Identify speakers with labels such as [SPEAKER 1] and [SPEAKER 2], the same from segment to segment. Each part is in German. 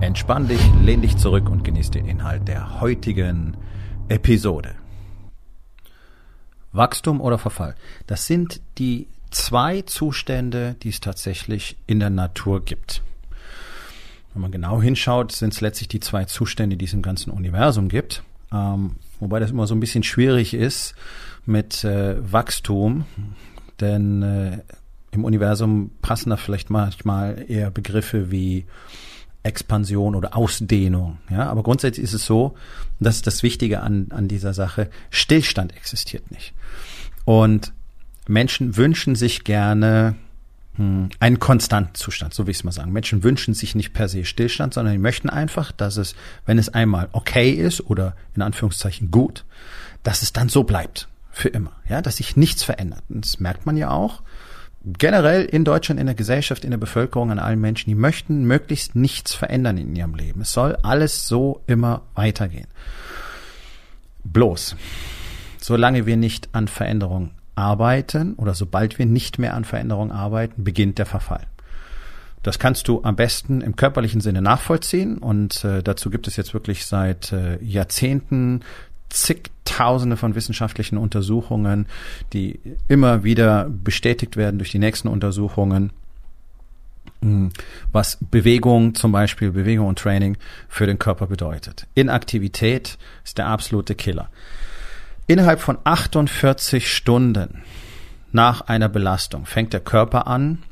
[SPEAKER 1] Entspann dich, lehn dich zurück und genieß den Inhalt der heutigen Episode. Wachstum oder Verfall. Das sind die zwei Zustände, die es tatsächlich in der Natur gibt. Wenn man genau hinschaut, sind es letztlich die zwei Zustände, die es im ganzen Universum gibt. Ähm, wobei das immer so ein bisschen schwierig ist mit äh, Wachstum, denn äh, im Universum passen da vielleicht manchmal eher Begriffe wie Expansion oder Ausdehnung. Ja, aber grundsätzlich ist es so, dass das Wichtige an, an dieser Sache, Stillstand existiert nicht. Und Menschen wünschen sich gerne hm, einen konstanten Zustand, so will ich es mal sagen. Menschen wünschen sich nicht per se Stillstand, sondern die möchten einfach, dass es, wenn es einmal okay ist oder in Anführungszeichen gut, dass es dann so bleibt für immer, ja, dass sich nichts verändert. Und das merkt man ja auch generell in Deutschland, in der Gesellschaft, in der Bevölkerung, an allen Menschen, die möchten möglichst nichts verändern in ihrem Leben. Es soll alles so immer weitergehen. Bloß, solange wir nicht an Veränderung arbeiten oder sobald wir nicht mehr an Veränderung arbeiten, beginnt der Verfall. Das kannst du am besten im körperlichen Sinne nachvollziehen und äh, dazu gibt es jetzt wirklich seit äh, Jahrzehnten zigtausende von wissenschaftlichen Untersuchungen, die immer wieder bestätigt werden durch die nächsten Untersuchungen, hm, was Bewegung zum Beispiel, Bewegung und Training für den Körper bedeutet. Inaktivität ist der absolute Killer. Innerhalb von 48 Stunden nach einer Belastung fängt der Körper an,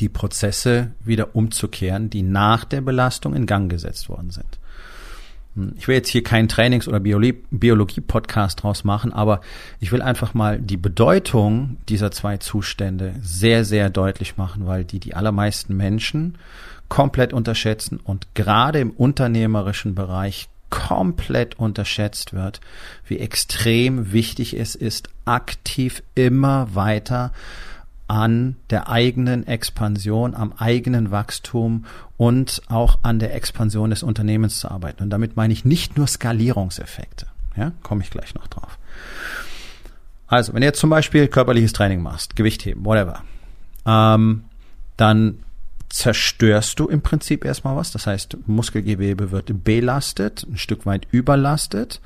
[SPEAKER 1] die Prozesse wieder umzukehren, die nach der Belastung in Gang gesetzt worden sind. Ich will jetzt hier keinen Trainings- oder Biologie-Podcast draus machen, aber ich will einfach mal die Bedeutung dieser zwei Zustände sehr, sehr deutlich machen, weil die die allermeisten Menschen komplett unterschätzen und gerade im unternehmerischen Bereich komplett unterschätzt wird, wie extrem wichtig es ist, aktiv immer weiter an der eigenen Expansion, am eigenen Wachstum und auch an der Expansion des Unternehmens zu arbeiten. Und damit meine ich nicht nur Skalierungseffekte. Ja, komme ich gleich noch drauf. Also, wenn du jetzt zum Beispiel körperliches Training machst, Gewichtheben, whatever, ähm, dann zerstörst du im Prinzip erstmal was. Das heißt, Muskelgewebe wird belastet, ein Stück weit überlastet.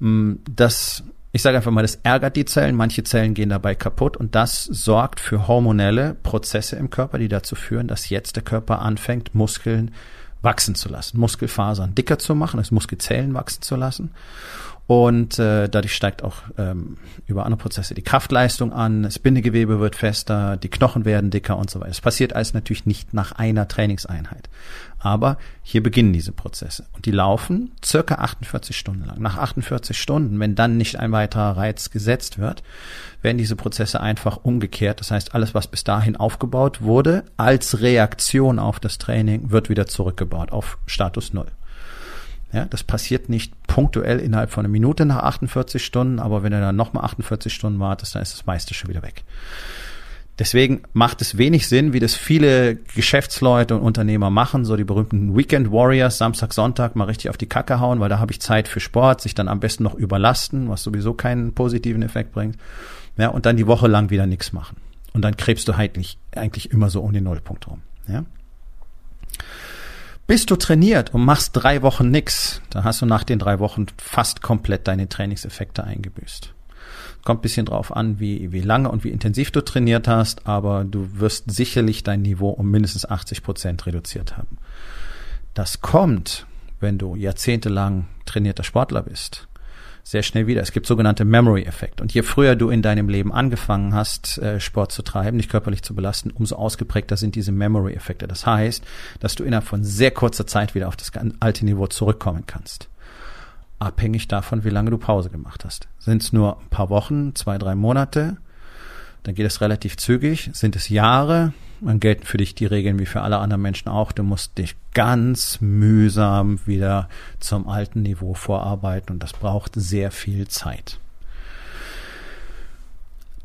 [SPEAKER 1] Mm, das ich sage einfach mal, das ärgert die Zellen, manche Zellen gehen dabei kaputt und das sorgt für hormonelle Prozesse im Körper, die dazu führen, dass jetzt der Körper anfängt, Muskeln wachsen zu lassen, Muskelfasern dicker zu machen, also Muskelzellen wachsen zu lassen. Und äh, dadurch steigt auch ähm, über andere Prozesse die Kraftleistung an, das Bindegewebe wird fester, die Knochen werden dicker und so weiter. Es passiert alles natürlich nicht nach einer Trainingseinheit. Aber hier beginnen diese Prozesse. Und die laufen circa 48 Stunden lang. Nach 48 Stunden, wenn dann nicht ein weiterer Reiz gesetzt wird, werden diese Prozesse einfach umgekehrt. Das heißt, alles, was bis dahin aufgebaut wurde, als Reaktion auf das Training, wird wieder zurückgebaut auf Status Null. Ja, das passiert nicht punktuell innerhalb von einer Minute nach 48 Stunden, aber wenn du dann nochmal 48 Stunden wartest, dann ist das meiste schon wieder weg. Deswegen macht es wenig Sinn, wie das viele Geschäftsleute und Unternehmer machen, so die berühmten Weekend Warriors, Samstag, Sonntag mal richtig auf die Kacke hauen, weil da habe ich Zeit für Sport, sich dann am besten noch überlasten, was sowieso keinen positiven Effekt bringt. Ja, und dann die Woche lang wieder nichts machen. Und dann krebst du eigentlich, eigentlich immer so um den Nullpunkt rum. Ja. Bist du trainiert und machst drei Wochen nix, dann hast du nach den drei Wochen fast komplett deine Trainingseffekte eingebüßt. Kommt bisschen drauf an, wie, wie lange und wie intensiv du trainiert hast, aber du wirst sicherlich dein Niveau um mindestens 80 Prozent reduziert haben. Das kommt, wenn du jahrzehntelang trainierter Sportler bist sehr schnell wieder. Es gibt sogenannte Memory-Effekt. Und je früher du in deinem Leben angefangen hast, äh, Sport zu treiben, dich körperlich zu belasten, umso ausgeprägter sind diese Memory-Effekte. Das heißt, dass du innerhalb von sehr kurzer Zeit wieder auf das alte Niveau zurückkommen kannst. Abhängig davon, wie lange du Pause gemacht hast. Sind es nur ein paar Wochen, zwei, drei Monate, dann geht es relativ zügig. Sind es Jahre, dann gelten für dich die Regeln wie für alle anderen Menschen auch. Du musst dich ganz mühsam wieder zum alten Niveau vorarbeiten und das braucht sehr viel Zeit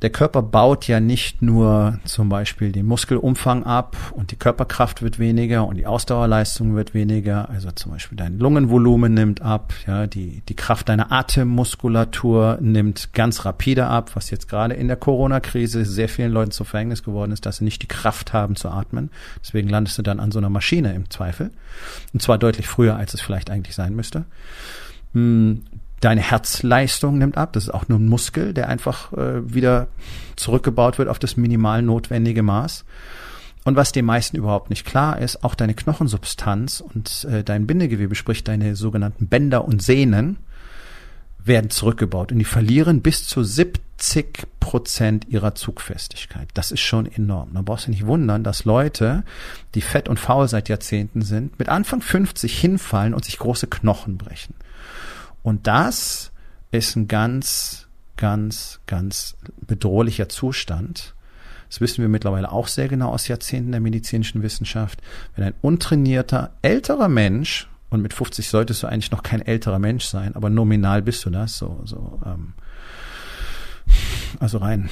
[SPEAKER 1] der Körper baut ja nicht nur zum Beispiel den Muskelumfang ab und die Körperkraft wird weniger und die Ausdauerleistung wird weniger. Also zum Beispiel dein Lungenvolumen nimmt ab, ja, die, die Kraft deiner Atemmuskulatur nimmt ganz rapide ab, was jetzt gerade in der Corona-Krise sehr vielen Leuten zu Verhängnis geworden ist, dass sie nicht die Kraft haben zu atmen. Deswegen landest du dann an so einer Maschine im Zweifel. Und zwar deutlich früher, als es vielleicht eigentlich sein müsste. Deine Herzleistung nimmt ab. Das ist auch nur ein Muskel, der einfach äh, wieder zurückgebaut wird auf das minimal notwendige Maß. Und was den meisten überhaupt nicht klar ist, auch deine Knochensubstanz und äh, dein Bindegewebe, sprich deine sogenannten Bänder und Sehnen, werden zurückgebaut und die verlieren bis zu 70 Prozent ihrer Zugfestigkeit. Das ist schon enorm. Da brauchst du nicht wundern, dass Leute, die fett und faul seit Jahrzehnten sind, mit Anfang 50 hinfallen und sich große Knochen brechen. Und das ist ein ganz, ganz, ganz bedrohlicher Zustand. Das wissen wir mittlerweile auch sehr genau aus Jahrzehnten der medizinischen Wissenschaft. Wenn ein untrainierter, älterer Mensch, und mit 50 solltest du eigentlich noch kein älterer Mensch sein, aber nominal bist du das, so, so, ähm, also rein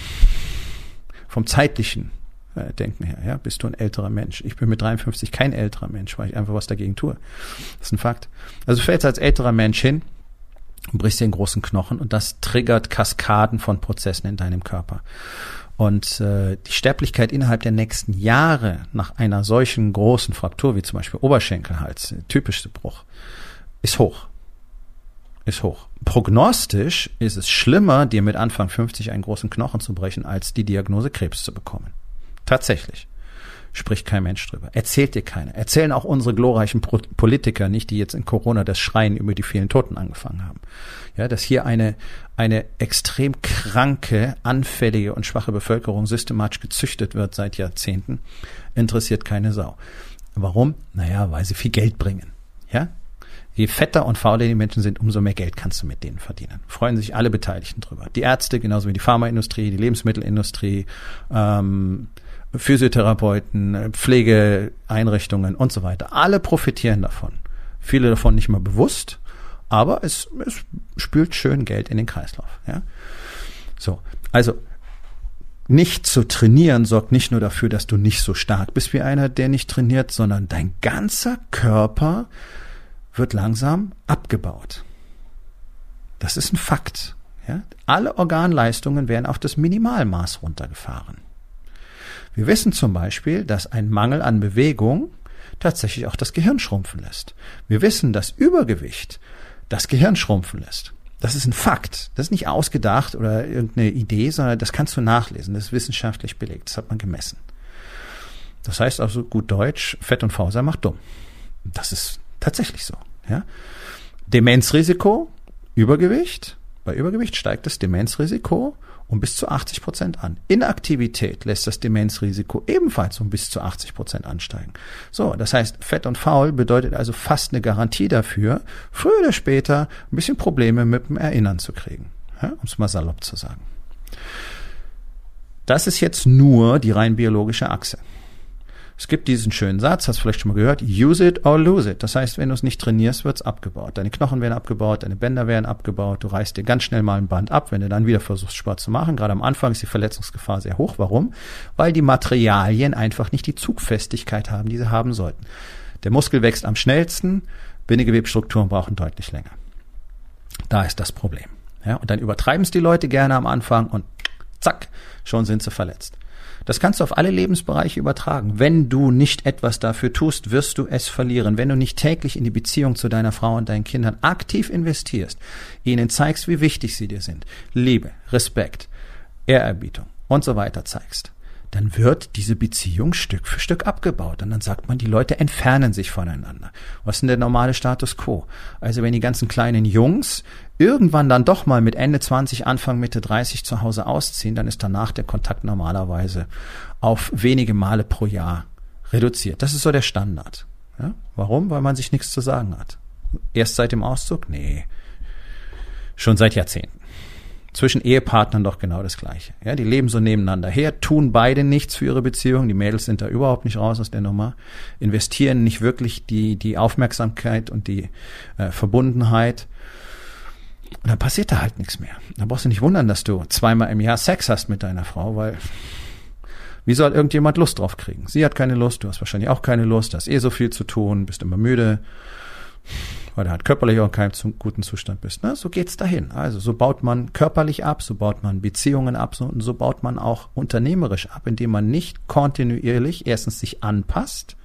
[SPEAKER 1] vom zeitlichen äh, Denken her, ja, bist du ein älterer Mensch. Ich bin mit 53 kein älterer Mensch, weil ich einfach was dagegen tue. Das ist ein Fakt. Also fällst als älterer Mensch hin, und brichst den großen Knochen und das triggert Kaskaden von Prozessen in deinem Körper. Und äh, die Sterblichkeit innerhalb der nächsten Jahre nach einer solchen großen Fraktur wie zum Beispiel Oberschenkelhals, typischste Bruch, ist hoch. Ist hoch. Prognostisch ist es schlimmer, dir mit Anfang 50 einen großen Knochen zu brechen, als die Diagnose Krebs zu bekommen. Tatsächlich spricht kein Mensch drüber. Erzählt dir keiner. Erzählen auch unsere glorreichen Politiker nicht, die jetzt in Corona das Schreien über die vielen Toten angefangen haben. Ja, dass hier eine, eine extrem kranke, anfällige und schwache Bevölkerung systematisch gezüchtet wird seit Jahrzehnten, interessiert keine Sau. Warum? Naja, weil sie viel Geld bringen. Ja? Je fetter und fauler die Menschen sind, umso mehr Geld kannst du mit denen verdienen. Freuen sich alle Beteiligten drüber. Die Ärzte, genauso wie die Pharmaindustrie, die Lebensmittelindustrie, ähm, Physiotherapeuten, Pflegeeinrichtungen und so weiter. Alle profitieren davon. Viele davon nicht mal bewusst, aber es, es spült schön Geld in den Kreislauf. Ja? So, also nicht zu trainieren sorgt nicht nur dafür, dass du nicht so stark bist wie einer, der nicht trainiert, sondern dein ganzer Körper wird langsam abgebaut. Das ist ein Fakt. Ja? Alle Organleistungen werden auf das Minimalmaß runtergefahren. Wir wissen zum Beispiel, dass ein Mangel an Bewegung tatsächlich auch das Gehirn schrumpfen lässt. Wir wissen, dass Übergewicht das Gehirn schrumpfen lässt. Das ist ein Fakt. Das ist nicht ausgedacht oder irgendeine Idee, sondern das kannst du nachlesen. Das ist wissenschaftlich belegt. Das hat man gemessen. Das heißt also gut Deutsch, Fett und Fauser macht dumm. Das ist tatsächlich so. Ja? Demenzrisiko, Übergewicht. Bei Übergewicht steigt das Demenzrisiko um bis zu 80 Prozent an. Inaktivität lässt das Demenzrisiko ebenfalls um bis zu 80 Prozent ansteigen. So, das heißt, fett und faul bedeutet also fast eine Garantie dafür, früher oder später ein bisschen Probleme mit dem Erinnern zu kriegen. Ja, um es mal salopp zu sagen. Das ist jetzt nur die rein biologische Achse. Es gibt diesen schönen Satz, hast du vielleicht schon mal gehört, use it or lose it. Das heißt, wenn du es nicht trainierst, wird es abgebaut. Deine Knochen werden abgebaut, deine Bänder werden abgebaut, du reißt dir ganz schnell mal ein Band ab, wenn du dann wieder versuchst, Sport zu machen. Gerade am Anfang ist die Verletzungsgefahr sehr hoch. Warum? Weil die Materialien einfach nicht die Zugfestigkeit haben, die sie haben sollten. Der Muskel wächst am schnellsten, Bindegewebstrukturen brauchen deutlich länger. Da ist das Problem. Ja, und dann übertreiben es die Leute gerne am Anfang und zack, schon sind sie verletzt. Das kannst du auf alle Lebensbereiche übertragen. Wenn du nicht etwas dafür tust, wirst du es verlieren. Wenn du nicht täglich in die Beziehung zu deiner Frau und deinen Kindern aktiv investierst, ihnen zeigst, wie wichtig sie dir sind, Liebe, Respekt, Ehrerbietung und so weiter zeigst, dann wird diese Beziehung Stück für Stück abgebaut. Und dann sagt man, die Leute entfernen sich voneinander. Was ist denn der normale Status quo? Also wenn die ganzen kleinen Jungs irgendwann dann doch mal mit Ende 20, Anfang Mitte 30 zu Hause ausziehen, dann ist danach der Kontakt normalerweise auf wenige Male pro Jahr reduziert. Das ist so der Standard. Ja? Warum? Weil man sich nichts zu sagen hat. Erst seit dem Auszug? Nee. Schon seit Jahrzehnten. Zwischen Ehepartnern doch genau das Gleiche. Ja, die leben so nebeneinander her, tun beide nichts für ihre Beziehung. Die Mädels sind da überhaupt nicht raus aus der Nummer, investieren nicht wirklich die, die Aufmerksamkeit und die äh, Verbundenheit. Und dann passiert da halt nichts mehr. Da brauchst du nicht wundern, dass du zweimal im Jahr Sex hast mit deiner Frau, weil wie soll irgendjemand Lust drauf kriegen? Sie hat keine Lust, du hast wahrscheinlich auch keine Lust, hast eh so viel zu tun, bist immer müde weil du halt körperlich auch in keinem guten Zustand bist. Ne? So geht's dahin. Also so baut man körperlich ab, so baut man Beziehungen ab so, und so baut man auch unternehmerisch ab, indem man nicht kontinuierlich erstens sich anpasst,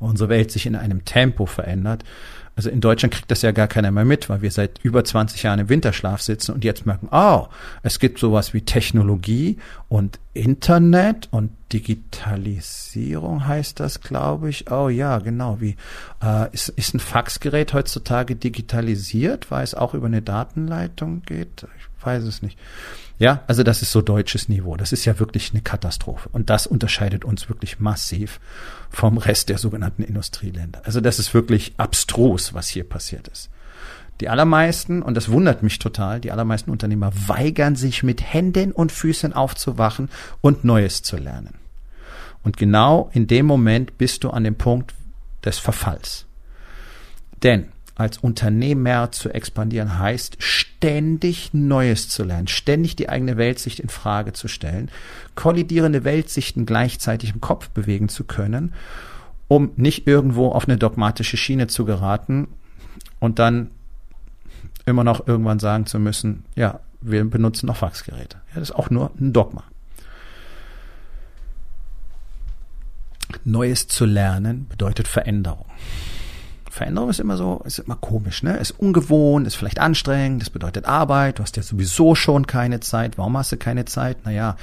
[SPEAKER 1] unsere Welt sich in einem Tempo verändert, also in Deutschland kriegt das ja gar keiner mehr mit, weil wir seit über 20 Jahren im Winterschlaf sitzen und jetzt merken, oh, es gibt sowas wie Technologie und Internet und Digitalisierung heißt das, glaube ich. Oh ja, genau. Wie äh, ist, ist ein Faxgerät heutzutage digitalisiert, weil es auch über eine Datenleitung geht? Ich weiß es nicht. Ja, also das ist so deutsches Niveau. Das ist ja wirklich eine Katastrophe. Und das unterscheidet uns wirklich massiv vom Rest der sogenannten Industrieländer. Also das ist wirklich abstrus, was hier passiert ist. Die allermeisten, und das wundert mich total, die allermeisten Unternehmer weigern sich mit Händen und Füßen aufzuwachen und Neues zu lernen. Und genau in dem Moment bist du an dem Punkt des Verfalls. Denn als Unternehmer zu expandieren heißt, ständig Neues zu lernen, ständig die eigene Weltsicht in Frage zu stellen, kollidierende Weltsichten gleichzeitig im Kopf bewegen zu können, um nicht irgendwo auf eine dogmatische Schiene zu geraten und dann immer noch irgendwann sagen zu müssen, ja, wir benutzen noch Faxgeräte. Ja, das ist auch nur ein Dogma. Neues zu lernen bedeutet Veränderung. Veränderung ist immer so, ist immer komisch, ne? Ist ungewohnt, ist vielleicht anstrengend, das bedeutet Arbeit, du hast ja sowieso schon keine Zeit. Warum hast du keine Zeit? Naja,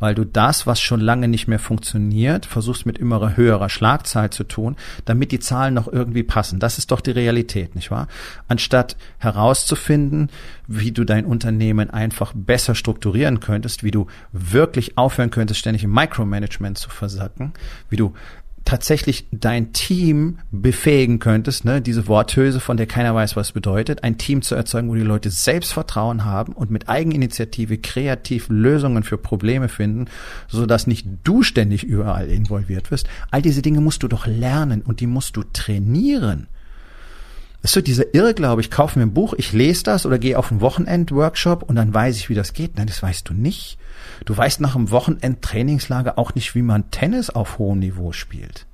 [SPEAKER 1] weil du das, was schon lange nicht mehr funktioniert, versuchst mit immer höherer Schlagzahl zu tun, damit die Zahlen noch irgendwie passen. Das ist doch die Realität, nicht wahr? Anstatt herauszufinden, wie du dein Unternehmen einfach besser strukturieren könntest, wie du wirklich aufhören könntest, ständig im Micromanagement zu versacken, wie du tatsächlich dein Team befähigen könntest, ne, diese Worthülse, von der keiner weiß, was bedeutet, ein Team zu erzeugen, wo die Leute Selbstvertrauen haben und mit Eigeninitiative kreativ Lösungen für Probleme finden, so dass nicht du ständig überall involviert wirst. All diese Dinge musst du doch lernen und die musst du trainieren. Das ist so dieser Irrglaube, ich kaufe mir ein Buch, ich lese das oder gehe auf einen Wochenend-Workshop und dann weiß ich, wie das geht. Nein, das weißt du nicht. Du weißt nach einem Wochenend-Trainingslager auch nicht, wie man Tennis auf hohem Niveau spielt.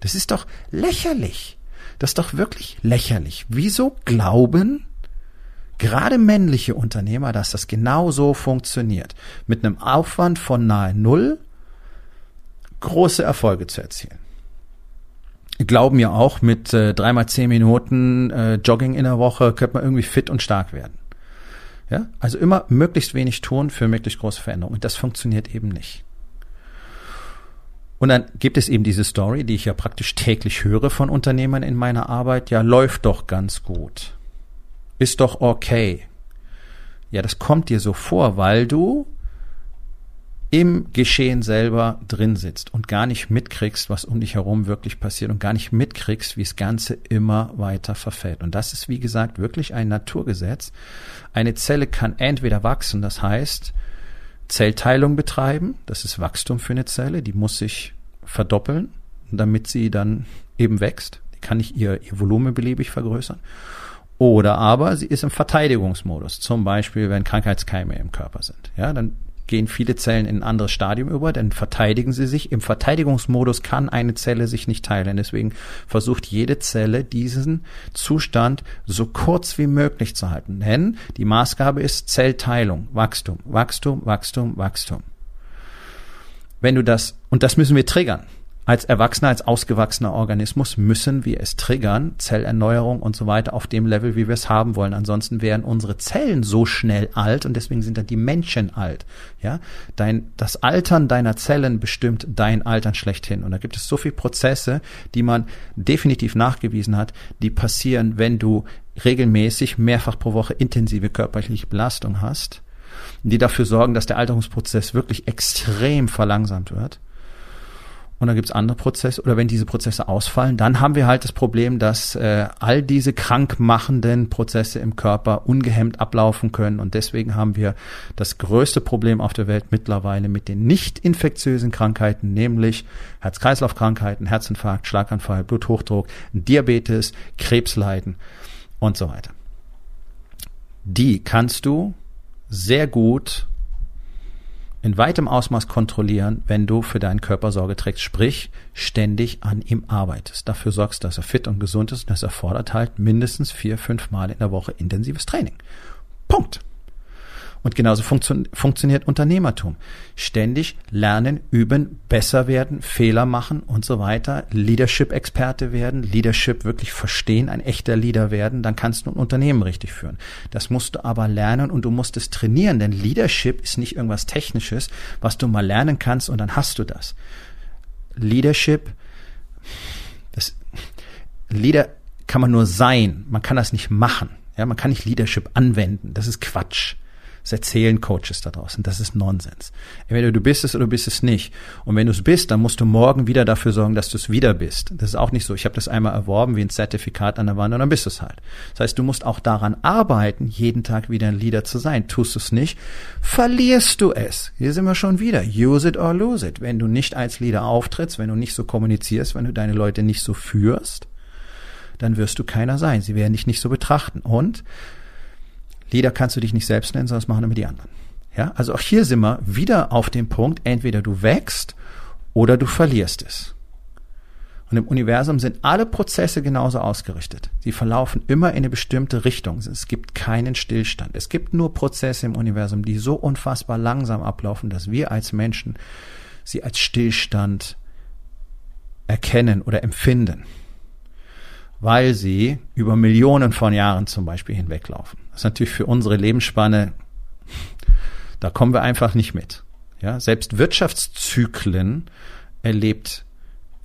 [SPEAKER 1] Das ist doch lächerlich. Das ist doch wirklich lächerlich. Wieso glauben gerade männliche Unternehmer, dass das genau so funktioniert? Mit einem Aufwand von nahe Null große Erfolge zu erzielen. Glauben ja auch, mit äh, dreimal zehn Minuten äh, Jogging in der Woche könnte man irgendwie fit und stark werden. Ja? Also immer möglichst wenig tun für möglichst große Veränderungen. Und das funktioniert eben nicht. Und dann gibt es eben diese Story, die ich ja praktisch täglich höre von Unternehmern in meiner Arbeit. Ja, läuft doch ganz gut. Ist doch okay. Ja, das kommt dir so vor, weil du im Geschehen selber drin sitzt und gar nicht mitkriegst, was um dich herum wirklich passiert und gar nicht mitkriegst, wie das Ganze immer weiter verfällt. Und das ist, wie gesagt, wirklich ein Naturgesetz. Eine Zelle kann entweder wachsen, das heißt, Zellteilung betreiben, das ist Wachstum für eine Zelle, die muss sich verdoppeln, damit sie dann eben wächst. Die kann nicht ihr, ihr Volumen beliebig vergrößern. Oder aber sie ist im Verteidigungsmodus, zum Beispiel wenn Krankheitskeime im Körper sind. Ja, dann gehen viele Zellen in ein anderes Stadium über, dann verteidigen sie sich. Im Verteidigungsmodus kann eine Zelle sich nicht teilen. Deswegen versucht jede Zelle diesen Zustand so kurz wie möglich zu halten. Denn die Maßgabe ist Zellteilung, Wachstum, Wachstum, Wachstum, Wachstum. Wenn du das, und das müssen wir triggern als Erwachsener, als ausgewachsener Organismus müssen wir es triggern, Zellerneuerung und so weiter auf dem Level, wie wir es haben wollen. Ansonsten wären unsere Zellen so schnell alt und deswegen sind dann die Menschen alt. Ja, dein, das Altern deiner Zellen bestimmt dein Altern schlechthin. Und da gibt es so viele Prozesse, die man definitiv nachgewiesen hat, die passieren, wenn du regelmäßig mehrfach pro Woche intensive körperliche Belastung hast, die dafür sorgen, dass der Alterungsprozess wirklich extrem verlangsamt wird. Und dann gibt's andere Prozesse oder wenn diese Prozesse ausfallen, dann haben wir halt das Problem, dass äh, all diese krankmachenden Prozesse im Körper ungehemmt ablaufen können und deswegen haben wir das größte Problem auf der Welt mittlerweile mit den nicht infektiösen Krankheiten, nämlich Herz-Kreislauf-Krankheiten, Herzinfarkt, Schlaganfall, Bluthochdruck, Diabetes, Krebsleiden und so weiter. Die kannst du sehr gut in weitem Ausmaß kontrollieren, wenn du für deinen Körper Sorge trägst, sprich ständig an ihm arbeitest. Dafür sorgst, dass er fit und gesund ist und das erfordert halt mindestens vier, fünf Mal in der Woche intensives Training. Punkt. Und genauso funktio funktioniert Unternehmertum. Ständig lernen, üben, besser werden, Fehler machen und so weiter. Leadership-Experte werden, Leadership wirklich verstehen, ein echter Leader werden, dann kannst du ein Unternehmen richtig führen. Das musst du aber lernen und du musst es trainieren, denn Leadership ist nicht irgendwas Technisches, was du mal lernen kannst und dann hast du das. Leadership, das, Leader kann man nur sein, man kann das nicht machen. Ja, man kann nicht Leadership anwenden. Das ist Quatsch. Das erzählen Coaches da draußen. Das ist Nonsens. Entweder du bist es oder du bist es nicht. Und wenn du es bist, dann musst du morgen wieder dafür sorgen, dass du es wieder bist. Das ist auch nicht so. Ich habe das einmal erworben wie ein Zertifikat an der Wand und dann bist du es halt. Das heißt, du musst auch daran arbeiten, jeden Tag wieder ein Leader zu sein. Tust du es nicht, verlierst du es. Hier sind wir schon wieder. Use it or lose it. Wenn du nicht als Leader auftrittst, wenn du nicht so kommunizierst, wenn du deine Leute nicht so führst, dann wirst du keiner sein. Sie werden dich nicht so betrachten. Und Leader kannst du dich nicht selbst nennen, sondern das machen immer die anderen. Ja, also auch hier sind wir wieder auf dem Punkt, entweder du wächst oder du verlierst es. Und im Universum sind alle Prozesse genauso ausgerichtet. Sie verlaufen immer in eine bestimmte Richtung. Es gibt keinen Stillstand. Es gibt nur Prozesse im Universum, die so unfassbar langsam ablaufen, dass wir als Menschen sie als Stillstand erkennen oder empfinden weil sie über Millionen von Jahren zum Beispiel hinweglaufen. Das ist natürlich für unsere Lebensspanne, da kommen wir einfach nicht mit. Ja, selbst Wirtschaftszyklen erlebt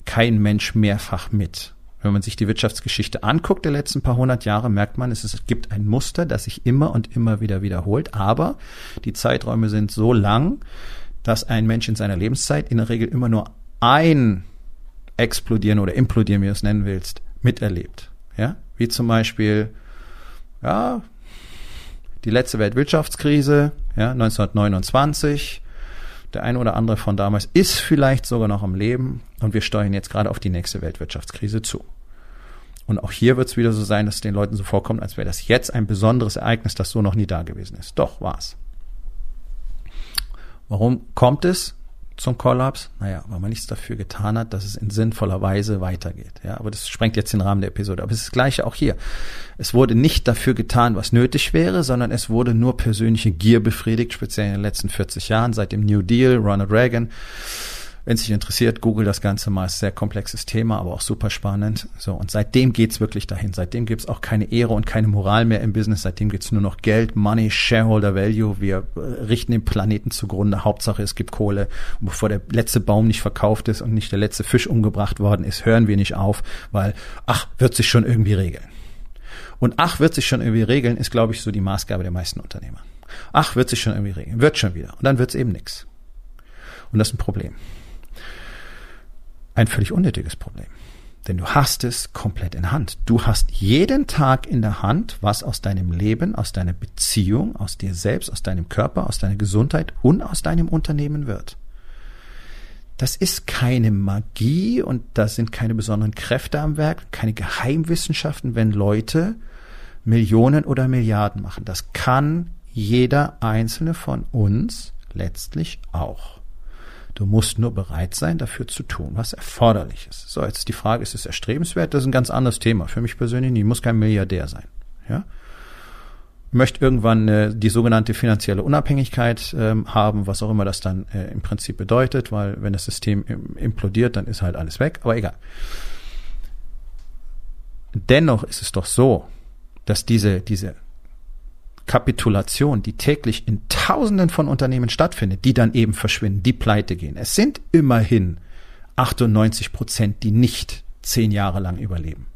[SPEAKER 1] kein Mensch mehrfach mit. Wenn man sich die Wirtschaftsgeschichte anguckt der letzten paar hundert Jahre, merkt man, es, gibt ein Muster, das sich immer und immer wieder wiederholt. Aber die Zeiträume sind so lang, dass ein Mensch in seiner Lebenszeit in der Regel immer nur ein explodieren oder implodieren, wie du es nennen willst, miterlebt. Ja, wie zum Beispiel, ja, die letzte Weltwirtschaftskrise, ja, 1929. Der eine oder andere von damals ist vielleicht sogar noch am Leben und wir steuern jetzt gerade auf die nächste Weltwirtschaftskrise zu. Und auch hier wird es wieder so sein, dass es den Leuten so vorkommt, als wäre das jetzt ein besonderes Ereignis, das so noch nie da gewesen ist. Doch, war's. Warum kommt es? Zum Kollaps? Naja, weil man nichts dafür getan hat, dass es in sinnvoller Weise weitergeht. Ja, aber das sprengt jetzt den Rahmen der Episode. Aber es ist das Gleiche auch hier. Es wurde nicht dafür getan, was nötig wäre, sondern es wurde nur persönliche Gier befriedigt, speziell in den letzten 40 Jahren, seit dem New Deal, Ronald Reagan wenn dich interessiert, google das Ganze mal. Ist sehr komplexes Thema, aber auch super spannend. So, und seitdem geht's wirklich dahin. Seitdem gibt's auch keine Ehre und keine Moral mehr im Business. Seitdem gibt's nur noch Geld, Money, Shareholder Value. Wir äh, richten den Planeten zugrunde. Hauptsache, es gibt Kohle. Und bevor der letzte Baum nicht verkauft ist und nicht der letzte Fisch umgebracht worden ist, hören wir nicht auf, weil, ach, wird sich schon irgendwie regeln. Und ach, wird sich schon irgendwie regeln, ist, glaube ich, so die Maßgabe der meisten Unternehmer. Ach, wird sich schon irgendwie regeln. Wird schon wieder. Und dann wird's eben nix. Und das ist ein Problem ein völlig unnötiges Problem. Denn du hast es komplett in Hand. Du hast jeden Tag in der Hand, was aus deinem Leben, aus deiner Beziehung, aus dir selbst, aus deinem Körper, aus deiner Gesundheit und aus deinem Unternehmen wird. Das ist keine Magie und da sind keine besonderen Kräfte am Werk, keine Geheimwissenschaften, wenn Leute Millionen oder Milliarden machen. Das kann jeder einzelne von uns letztlich auch. Du musst nur bereit sein, dafür zu tun, was erforderlich ist. So, jetzt die Frage, ist es erstrebenswert? Das ist ein ganz anderes Thema. Für mich persönlich. Ich muss kein Milliardär sein. Ja? Möchte irgendwann äh, die sogenannte finanzielle Unabhängigkeit ähm, haben, was auch immer das dann äh, im Prinzip bedeutet, weil wenn das System implodiert, dann ist halt alles weg. Aber egal. Dennoch ist es doch so, dass diese, diese Kapitulation, die täglich in Tausenden von Unternehmen stattfindet, die dann eben verschwinden, die pleite gehen. Es sind immerhin 98 Prozent, die nicht zehn Jahre lang überleben.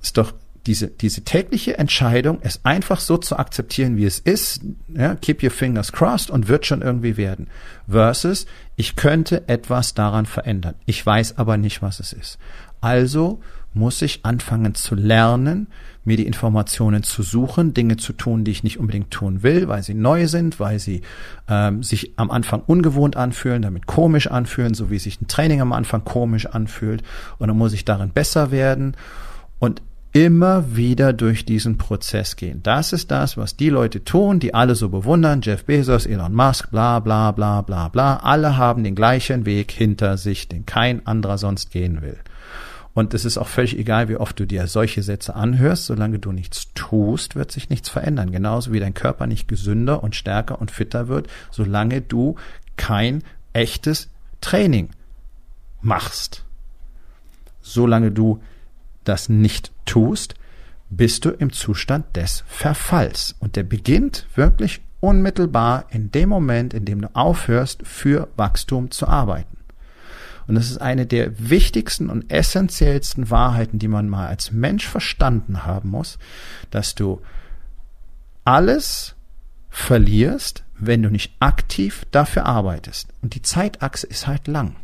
[SPEAKER 1] Ist doch diese, diese tägliche Entscheidung, es einfach so zu akzeptieren, wie es ist, ja, keep your fingers crossed und wird schon irgendwie werden. Versus, ich könnte etwas daran verändern. Ich weiß aber nicht, was es ist. Also muss ich anfangen zu lernen, mir die Informationen zu suchen, Dinge zu tun, die ich nicht unbedingt tun will, weil sie neu sind, weil sie ähm, sich am Anfang ungewohnt anfühlen, damit komisch anfühlen, so wie sich ein Training am Anfang komisch anfühlt. Und dann muss ich darin besser werden und immer wieder durch diesen Prozess gehen. Das ist das, was die Leute tun, die alle so bewundern. Jeff Bezos, Elon Musk, bla bla bla bla bla. Alle haben den gleichen Weg hinter sich, den kein anderer sonst gehen will. Und es ist auch völlig egal, wie oft du dir solche Sätze anhörst, solange du nichts tust, wird sich nichts verändern. Genauso wie dein Körper nicht gesünder und stärker und fitter wird, solange du kein echtes Training machst. Solange du das nicht tust, bist du im Zustand des Verfalls. Und der beginnt wirklich unmittelbar in dem Moment, in dem du aufhörst, für Wachstum zu arbeiten. Und das ist eine der wichtigsten und essentiellsten Wahrheiten, die man mal als Mensch verstanden haben muss, dass du alles verlierst, wenn du nicht aktiv dafür arbeitest. Und die Zeitachse ist halt lang.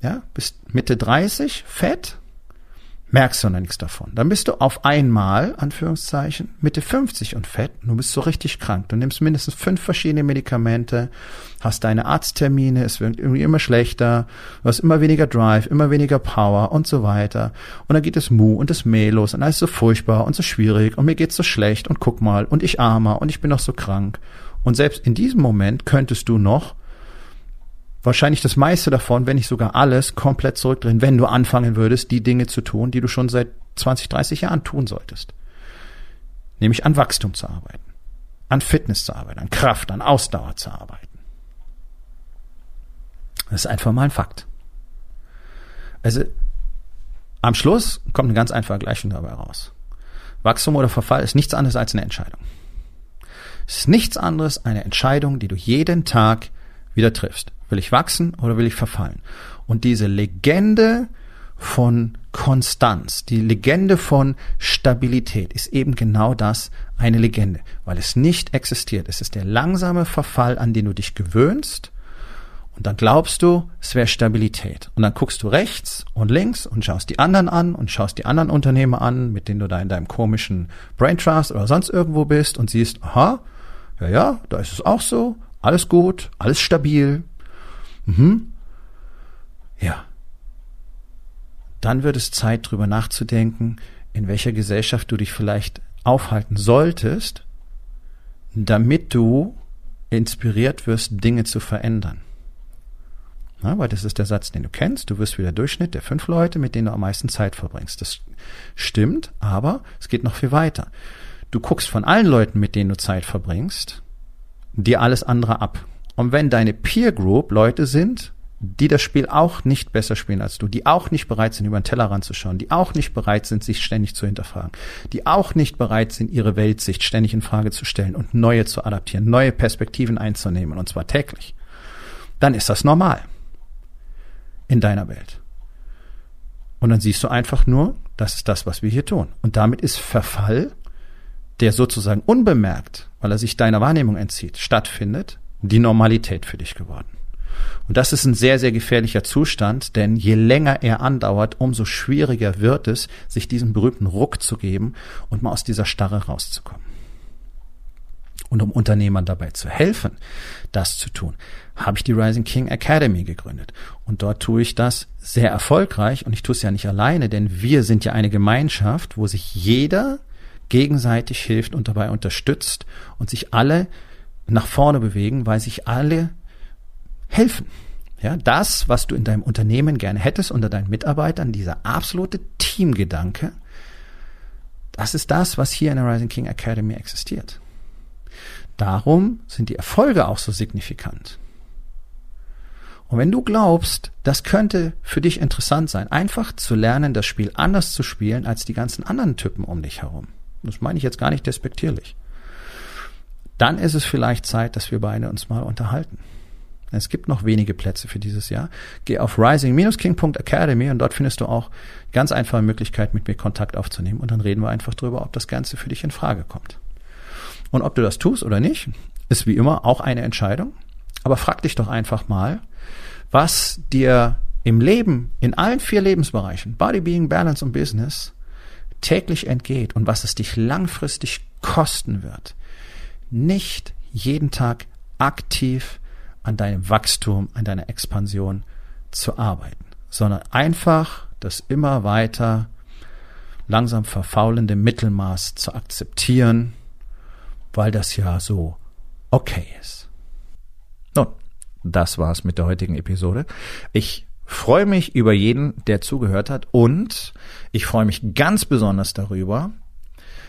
[SPEAKER 1] Ja, bis Mitte 30, fett, merkst du noch nichts davon. Dann bist du auf einmal, Anführungszeichen, Mitte 50 und fett, du bist so richtig krank. Du nimmst mindestens fünf verschiedene Medikamente, hast deine Arzttermine, es wird irgendwie immer schlechter, du hast immer weniger Drive, immer weniger Power und so weiter. Und dann geht es Mu und das Meh los und alles so furchtbar und so schwierig und mir geht's so schlecht und guck mal und ich armer und ich bin noch so krank. Und selbst in diesem Moment könntest du noch wahrscheinlich das meiste davon, wenn nicht sogar alles, komplett zurückdrehen, wenn du anfangen würdest, die Dinge zu tun, die du schon seit 20, 30 Jahren tun solltest. Nämlich an Wachstum zu arbeiten, an Fitness zu arbeiten, an Kraft, an Ausdauer zu arbeiten. Das ist einfach mal ein Fakt. Also am Schluss kommt eine ganz einfache Gleichung dabei raus. Wachstum oder Verfall ist nichts anderes als eine Entscheidung. Es ist nichts anderes eine Entscheidung, die du jeden Tag wieder triffst. Will ich wachsen oder will ich verfallen? Und diese Legende von Konstanz, die Legende von Stabilität ist eben genau das, eine Legende, weil es nicht existiert. Es ist der langsame Verfall, an den du dich gewöhnst und dann glaubst du, es wäre Stabilität. Und dann guckst du rechts und links und schaust die anderen an und schaust die anderen Unternehmer an, mit denen du da in deinem komischen Brain Trust oder sonst irgendwo bist und siehst, aha, ja, ja, da ist es auch so, alles gut, alles stabil, Mhm. Ja. Dann wird es Zeit, drüber nachzudenken, in welcher Gesellschaft du dich vielleicht aufhalten solltest, damit du inspiriert wirst, Dinge zu verändern. Ja, weil das ist der Satz, den du kennst. Du wirst wieder Durchschnitt der fünf Leute, mit denen du am meisten Zeit verbringst. Das stimmt, aber es geht noch viel weiter. Du guckst von allen Leuten, mit denen du Zeit verbringst, dir alles andere ab. Und wenn deine Peer Group Leute sind, die das Spiel auch nicht besser spielen als du, die auch nicht bereit sind, über den Teller ranzuschauen, die auch nicht bereit sind, sich ständig zu hinterfragen, die auch nicht bereit sind, ihre Weltsicht ständig in Frage zu stellen und neue zu adaptieren, neue Perspektiven einzunehmen, und zwar täglich, dann ist das normal in deiner Welt. Und dann siehst du einfach nur, das ist das, was wir hier tun. Und damit ist Verfall, der sozusagen unbemerkt, weil er sich deiner Wahrnehmung entzieht, stattfindet, die Normalität für dich geworden. Und das ist ein sehr, sehr gefährlicher Zustand, denn je länger er andauert, umso schwieriger wird es, sich diesen berühmten Ruck zu geben und mal aus dieser Starre rauszukommen. Und um Unternehmern dabei zu helfen, das zu tun, habe ich die Rising King Academy gegründet. Und dort tue ich das sehr erfolgreich und ich tue es ja nicht alleine, denn wir sind ja eine Gemeinschaft, wo sich jeder gegenseitig hilft und dabei unterstützt und sich alle nach vorne bewegen, weil sich alle helfen. Ja, das, was du in deinem Unternehmen gerne hättest unter deinen Mitarbeitern, dieser absolute Teamgedanke, das ist das, was hier in der Rising King Academy existiert. Darum sind die Erfolge auch so signifikant. Und wenn du glaubst, das könnte für dich interessant sein, einfach zu lernen, das Spiel anders zu spielen als die ganzen anderen Typen um dich herum. Das meine ich jetzt gar nicht despektierlich dann ist es vielleicht Zeit, dass wir beide uns mal unterhalten. Es gibt noch wenige Plätze für dieses Jahr. Geh auf rising-king.academy und dort findest du auch ganz einfache Möglichkeit, mit mir Kontakt aufzunehmen. Und dann reden wir einfach drüber, ob das Ganze für dich in Frage kommt. Und ob du das tust oder nicht, ist wie immer auch eine Entscheidung. Aber frag dich doch einfach mal, was dir im Leben, in allen vier Lebensbereichen, Body, Being, Balance und Business, täglich entgeht und was es dich langfristig kosten wird, nicht jeden Tag aktiv an deinem Wachstum, an deiner Expansion zu arbeiten, sondern einfach das immer weiter langsam verfaulende Mittelmaß zu akzeptieren, weil das ja so okay ist. Nun, das war's mit der heutigen Episode. Ich freue mich über jeden, der zugehört hat und ich freue mich ganz besonders darüber,